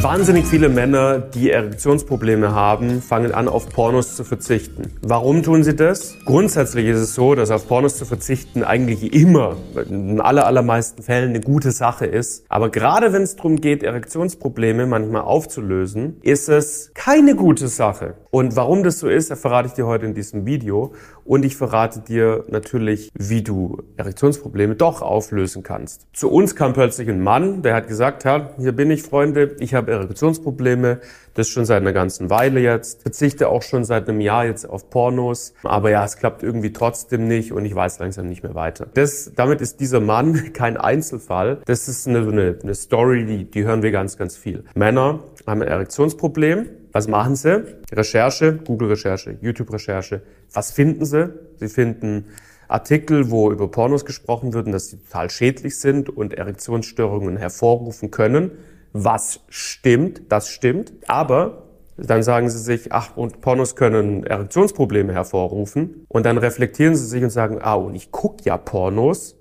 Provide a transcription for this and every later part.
Wahnsinnig viele Männer, die Erektionsprobleme haben, fangen an, auf Pornos zu verzichten. Warum tun sie das? Grundsätzlich ist es so, dass auf Pornos zu verzichten eigentlich immer, in den allermeisten Fällen, eine gute Sache ist. Aber gerade wenn es darum geht, Erektionsprobleme manchmal aufzulösen, ist es keine gute Sache. Und warum das so ist, verrate ich dir heute in diesem Video. Und ich verrate dir natürlich, wie du Erektionsprobleme doch auflösen kannst. Zu uns kam plötzlich ein Mann, der hat gesagt, Herr, hier bin ich, Freunde, ich habe Erektionsprobleme, das schon seit einer ganzen Weile jetzt, verzichte auch schon seit einem Jahr jetzt auf Pornos, aber ja, es klappt irgendwie trotzdem nicht und ich weiß langsam nicht mehr weiter. Das, damit ist dieser Mann kein Einzelfall, das ist eine, eine, eine Story, die, die hören wir ganz, ganz viel. Männer haben ein Erektionsproblem, was machen sie? Recherche, Google-Recherche, YouTube-Recherche. Was finden sie? Sie finden Artikel, wo über Pornos gesprochen wird und dass sie total schädlich sind und Erektionsstörungen hervorrufen können. Was stimmt, das stimmt. Aber dann sagen sie sich, ach, und Pornos können Erektionsprobleme hervorrufen. Und dann reflektieren sie sich und sagen, ah, und ich guck ja Pornos.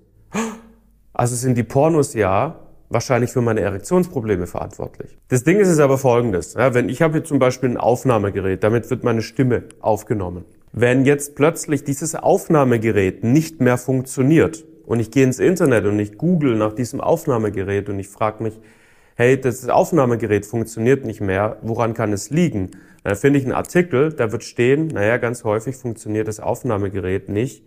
Also sind die Pornos ja wahrscheinlich für meine Erektionsprobleme verantwortlich. Das Ding ist es aber folgendes. Ja, wenn ich habe hier zum Beispiel ein Aufnahmegerät, damit wird meine Stimme aufgenommen. Wenn jetzt plötzlich dieses Aufnahmegerät nicht mehr funktioniert und ich gehe ins Internet und ich google nach diesem Aufnahmegerät und ich frage mich, hey, das Aufnahmegerät funktioniert nicht mehr, woran kann es liegen? Dann finde ich einen Artikel, da wird stehen, naja, ganz häufig funktioniert das Aufnahmegerät nicht,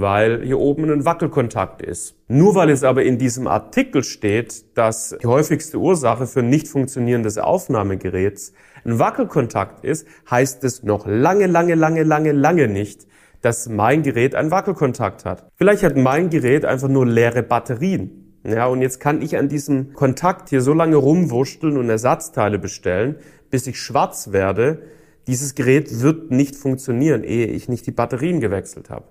weil hier oben ein Wackelkontakt ist. Nur weil es aber in diesem Artikel steht, dass die häufigste Ursache für nicht funktionierendes Aufnahmegeräts ein Wackelkontakt ist, heißt es noch lange, lange, lange, lange, lange nicht, dass mein Gerät einen Wackelkontakt hat. Vielleicht hat mein Gerät einfach nur leere Batterien. Ja, und jetzt kann ich an diesem Kontakt hier so lange rumwurschteln und Ersatzteile bestellen, bis ich schwarz werde. Dieses Gerät wird nicht funktionieren, ehe ich nicht die Batterien gewechselt habe.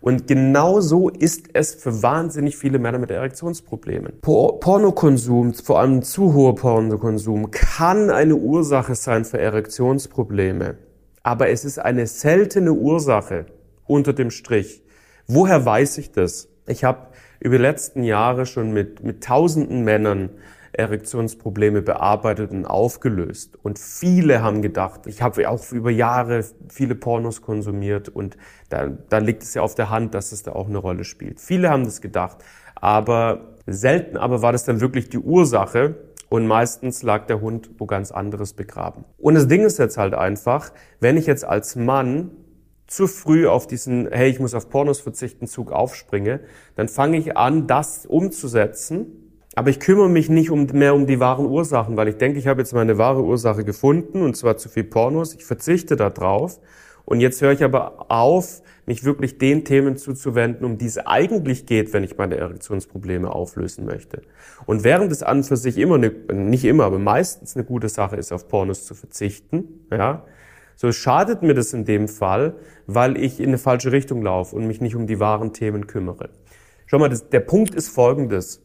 Und genau so ist es für wahnsinnig viele Männer mit Erektionsproblemen. Pornokonsum, vor allem zu hoher Pornokonsum, kann eine Ursache sein für Erektionsprobleme. Aber es ist eine seltene Ursache unter dem Strich. Woher weiß ich das? Ich habe über die letzten Jahre schon mit, mit tausenden Männern Erektionsprobleme bearbeitet und aufgelöst. Und viele haben gedacht, ich habe auch über Jahre viele Pornos konsumiert und da, da liegt es ja auf der Hand, dass es da auch eine Rolle spielt. Viele haben das gedacht, aber selten aber war das dann wirklich die Ursache und meistens lag der Hund wo ganz anderes begraben. Und das Ding ist jetzt halt einfach, wenn ich jetzt als Mann zu früh auf diesen, hey, ich muss auf Pornos verzichten, Zug aufspringe, dann fange ich an, das umzusetzen aber ich kümmere mich nicht um, mehr um die wahren Ursachen, weil ich denke, ich habe jetzt meine wahre Ursache gefunden, und zwar zu viel Pornos. Ich verzichte da drauf. Und jetzt höre ich aber auf, mich wirklich den Themen zuzuwenden, um die es eigentlich geht, wenn ich meine Erektionsprobleme auflösen möchte. Und während es an für sich immer eine, nicht immer, aber meistens eine gute Sache ist, auf Pornos zu verzichten, ja, so schadet mir das in dem Fall, weil ich in eine falsche Richtung laufe und mich nicht um die wahren Themen kümmere. Schau mal, das, der Punkt ist folgendes.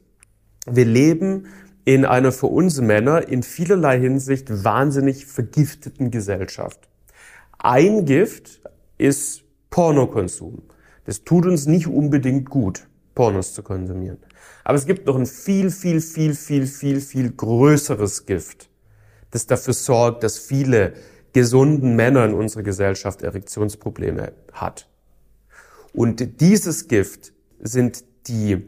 Wir leben in einer für uns Männer in vielerlei Hinsicht wahnsinnig vergifteten Gesellschaft. Ein Gift ist Pornokonsum. Das tut uns nicht unbedingt gut, Pornos zu konsumieren. Aber es gibt noch ein viel, viel, viel, viel, viel, viel größeres Gift, das dafür sorgt, dass viele gesunden Männer in unserer Gesellschaft Erektionsprobleme hat. Und dieses Gift sind die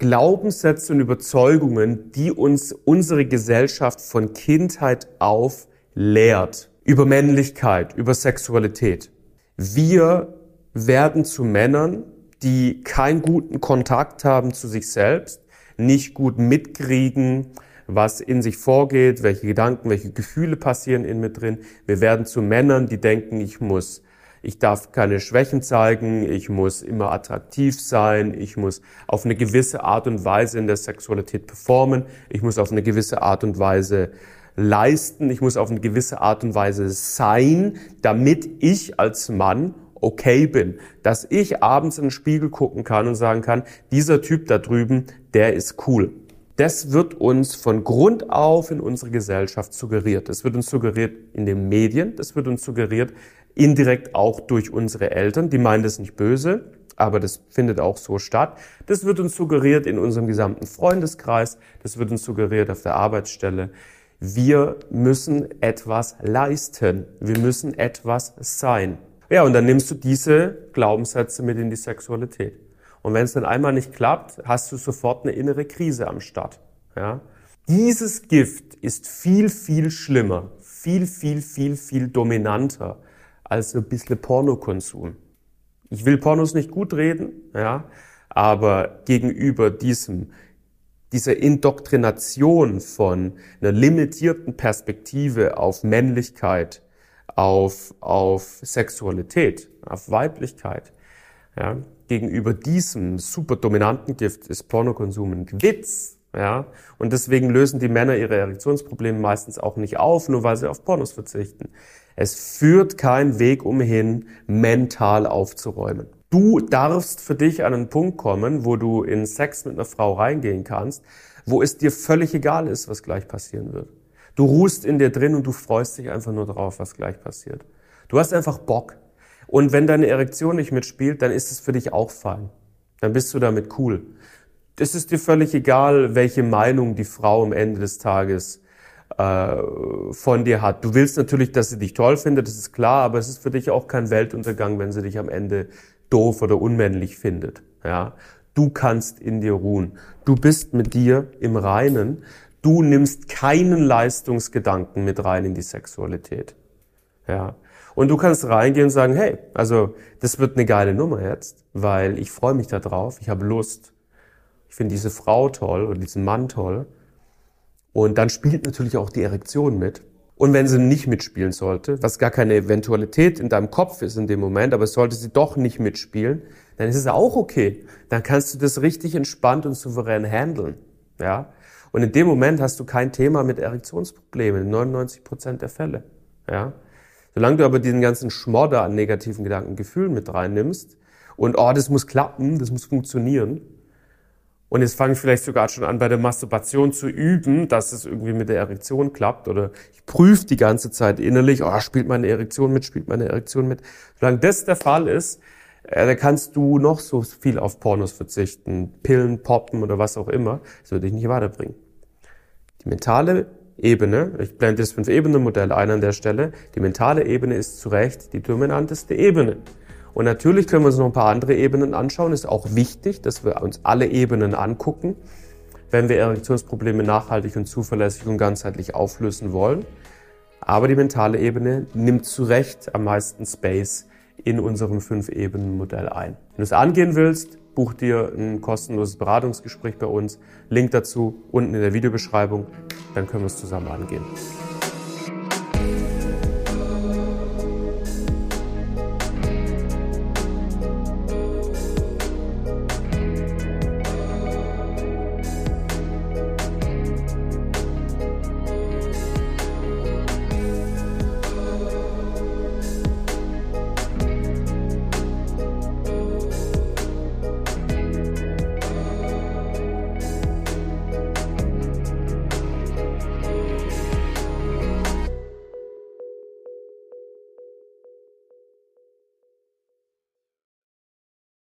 Glaubenssätze und Überzeugungen, die uns unsere Gesellschaft von Kindheit auf lehrt. Über Männlichkeit, über Sexualität. Wir werden zu Männern, die keinen guten Kontakt haben zu sich selbst, nicht gut mitkriegen, was in sich vorgeht, welche Gedanken, welche Gefühle passieren in mir drin. Wir werden zu Männern, die denken, ich muss Ich darf keine Schwächen zeigen, ich muss immer attraktiv sein, ich muss auf eine gewisse Art und Weise in der Sexualität performen, ich muss auf eine gewisse Art und Weise leisten, ich muss auf eine gewisse Art und Weise sein, damit ich als Mann okay bin, dass ich abends in den Spiegel gucken kann und sagen kann, dieser Typ da drüben, der ist cool. Das wird uns von Grund auf in unserer Gesellschaft suggeriert. Das wird uns suggeriert in den Medien, das wird uns suggeriert indirekt auch durch unsere Eltern. Die meinen das nicht böse, aber das findet auch so statt. Das wird uns suggeriert in unserem gesamten Freundeskreis, das wird uns suggeriert auf der Arbeitsstelle. Wir müssen etwas leisten, wir müssen etwas sein. Ja, und dann nimmst du diese Glaubenssätze mit in die Sexualität. Und wenn es dann einmal nicht klappt, hast du sofort eine innere Krise am Start. Ja? Dieses Gift ist viel, viel schlimmer, viel, viel, viel, viel dominanter als ein bisschen Pornokonsum. Ich will Pornos nicht gut reden, ja, aber gegenüber diesem, dieser Indoktrination von einer limitierten Perspektive auf Männlichkeit, auf, auf Sexualität, auf Weiblichkeit. Ja. Gegenüber diesem super dominanten Gift ist Pornokonsum ein Witz. Ja. Und deswegen lösen die Männer ihre Erektionsprobleme meistens auch nicht auf, nur weil sie auf Pornos verzichten. Es führt kein Weg umhin, mental aufzuräumen. Du darfst für dich an einen Punkt kommen, wo du in Sex mit einer Frau reingehen kannst, wo es dir völlig egal ist, was gleich passieren wird. Du ruhst in dir drin und du freust dich einfach nur darauf, was gleich passiert. Du hast einfach Bock. Und wenn deine Erektion nicht mitspielt, dann ist es für dich auch fein. Dann bist du damit cool. Es ist dir völlig egal, welche Meinung die Frau am Ende des Tages äh, von dir hat. Du willst natürlich, dass sie dich toll findet, das ist klar, aber es ist für dich auch kein Weltuntergang, wenn sie dich am Ende doof oder unmännlich findet. Ja, du kannst in dir ruhen. Du bist mit dir im Reinen. Du nimmst keinen Leistungsgedanken mit rein in die Sexualität. Ja. Und du kannst reingehen und sagen, hey, also das wird eine geile Nummer jetzt, weil ich freue mich da drauf, ich habe Lust. Ich finde diese Frau toll oder diesen Mann toll. Und dann spielt natürlich auch die Erektion mit. Und wenn sie nicht mitspielen sollte, was gar keine Eventualität in deinem Kopf ist in dem Moment, aber sollte sie doch nicht mitspielen, dann ist es auch okay. Dann kannst du das richtig entspannt und souverän handeln. Ja? Und in dem Moment hast du kein Thema mit Erektionsproblemen, in 99 Prozent der Fälle. Ja? Solange du aber diesen ganzen Schmodder an negativen Gedanken, Gefühlen mit reinnimmst und, oh, das muss klappen, das muss funktionieren, und jetzt fange ich vielleicht sogar schon an, bei der Masturbation zu üben, dass es irgendwie mit der Erektion klappt. Oder ich prüfe die ganze Zeit innerlich, oh, spielt meine Erektion mit, spielt meine Erektion mit. Solange das der Fall ist, äh, da kannst du noch so viel auf Pornos verzichten, Pillen, Poppen oder was auch immer. Das würde dich nicht weiterbringen. Die mentale Ebene, ich blende das Fünf-Ebenen-Modell ein an der Stelle, die mentale Ebene ist zu Recht die dominanteste Ebene. Und natürlich können wir uns noch ein paar andere Ebenen anschauen. Ist auch wichtig, dass wir uns alle Ebenen angucken, wenn wir Erektionsprobleme nachhaltig und zuverlässig und ganzheitlich auflösen wollen. Aber die mentale Ebene nimmt zu Recht am meisten Space in unserem Fünf-Ebenen-Modell ein. Wenn du es angehen willst, buch dir ein kostenloses Beratungsgespräch bei uns. Link dazu unten in der Videobeschreibung. Dann können wir es zusammen angehen.